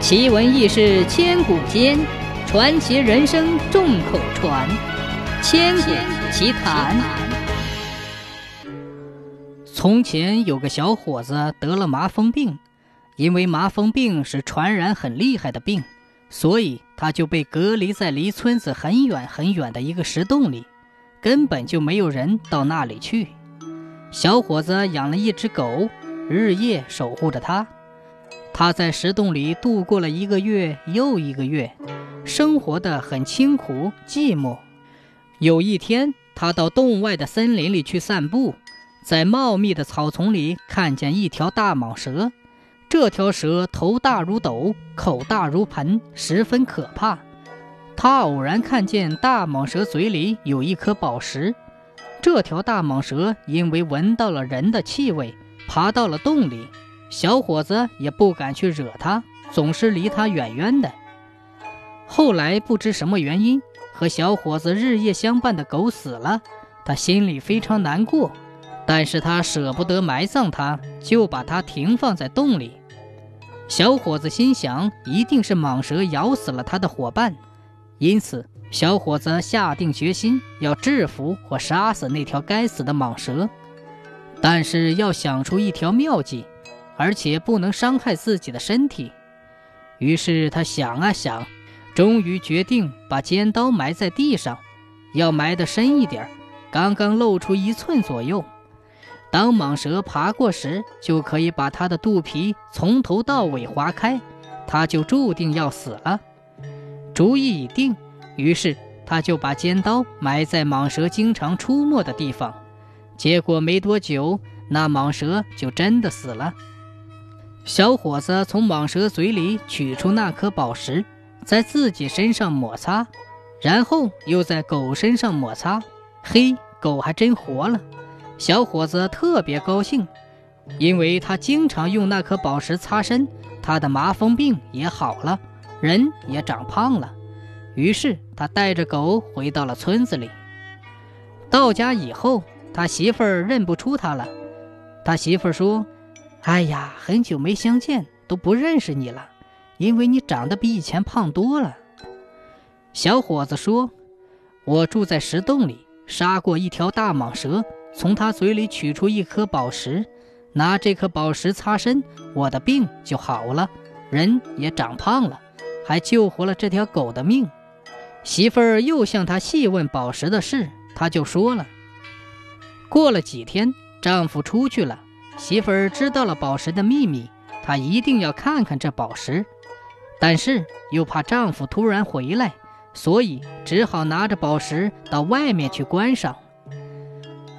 奇闻异事千古间，传奇人生众口传。千古奇谈。从前有个小伙子得了麻风病，因为麻风病是传染很厉害的病，所以他就被隔离在离村子很远很远的一个石洞里，根本就没有人到那里去。小伙子养了一只狗，日夜守护着它。他在石洞里度过了一个月又一个月，生活的很清苦寂寞。有一天，他到洞外的森林里去散步，在茂密的草丛里看见一条大蟒蛇。这条蛇头大如斗，口大如盆，十分可怕。他偶然看见大蟒蛇嘴里有一颗宝石。这条大蟒蛇因为闻到了人的气味，爬到了洞里。小伙子也不敢去惹它，总是离它远远的。后来不知什么原因，和小伙子日夜相伴的狗死了，他心里非常难过，但是他舍不得埋葬它，就把它停放在洞里。小伙子心想，一定是蟒蛇咬死了他的伙伴，因此。小伙子下定决心要制服或杀死那条该死的蟒蛇，但是要想出一条妙计，而且不能伤害自己的身体。于是他想啊想，终于决定把尖刀埋在地上，要埋得深一点，刚刚露出一寸左右。当蟒蛇爬过时，就可以把它的肚皮从头到尾划开，它就注定要死了。主意已定。于是，他就把尖刀埋在蟒蛇经常出没的地方。结果没多久，那蟒蛇就真的死了。小伙子从蟒蛇嘴里取出那颗宝石，在自己身上摩擦，然后又在狗身上摩擦。嘿，狗还真活了！小伙子特别高兴，因为他经常用那颗宝石擦身，他的麻风病也好了，人也长胖了。于是他带着狗回到了村子里。到家以后，他媳妇儿认不出他了。他媳妇儿说：“哎呀，很久没相见，都不认识你了，因为你长得比以前胖多了。”小伙子说：“我住在石洞里，杀过一条大蟒蛇，从它嘴里取出一颗宝石，拿这颗宝石擦身，我的病就好了，人也长胖了，还救活了这条狗的命。”媳妇儿又向他细问宝石的事，他就说了。过了几天，丈夫出去了，媳妇儿知道了宝石的秘密，她一定要看看这宝石，但是又怕丈夫突然回来，所以只好拿着宝石到外面去观赏。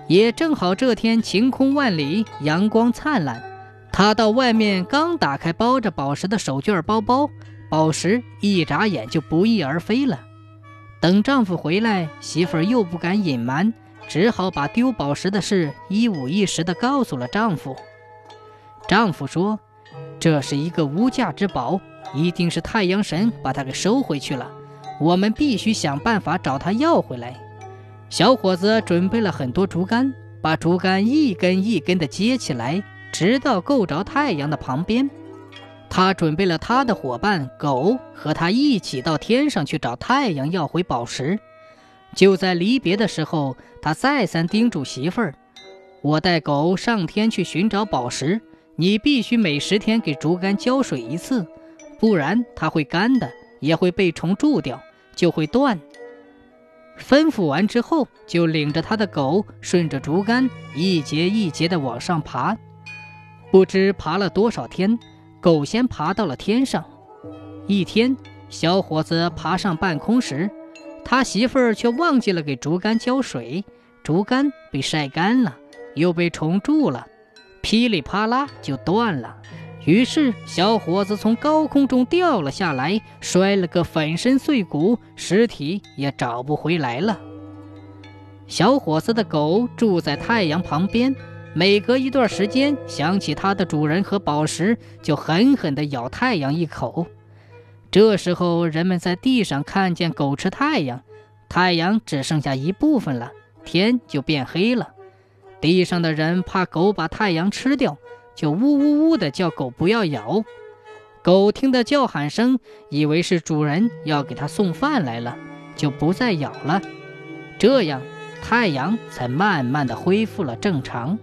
也正好这天晴空万里，阳光灿烂，她到外面刚打开包着宝石的手绢包包，宝石一眨眼就不翼而飞了。等丈夫回来，媳妇儿又不敢隐瞒，只好把丢宝石的事一五一十地告诉了丈夫。丈夫说：“这是一个无价之宝，一定是太阳神把它给收回去了。我们必须想办法找他要回来。”小伙子准备了很多竹竿，把竹竿一根一根地接起来，直到够着太阳的旁边。他准备了他的伙伴狗和他一起到天上去找太阳要回宝石。就在离别的时候，他再三叮嘱媳妇儿：“我带狗上天去寻找宝石，你必须每十天给竹竿浇水一次，不然它会干的，也会被虫蛀掉，就会断。”吩咐完之后，就领着他的狗顺着竹竿一节一节地往上爬，不知爬了多少天。狗先爬到了天上。一天，小伙子爬上半空时，他媳妇儿却忘记了给竹竿浇水，竹竿被晒干了，又被虫蛀了，噼里啪啦就断了。于是，小伙子从高空中掉了下来，摔了个粉身碎骨，尸体也找不回来了。小伙子的狗住在太阳旁边。每隔一段时间，想起它的主人和宝石，就狠狠地咬太阳一口。这时候，人们在地上看见狗吃太阳，太阳只剩下一部分了，天就变黑了。地上的人怕狗把太阳吃掉，就呜呜呜地叫狗不要咬。狗听得叫喊声，以为是主人要给它送饭来了，就不再咬了。这样，太阳才慢慢的恢复了正常。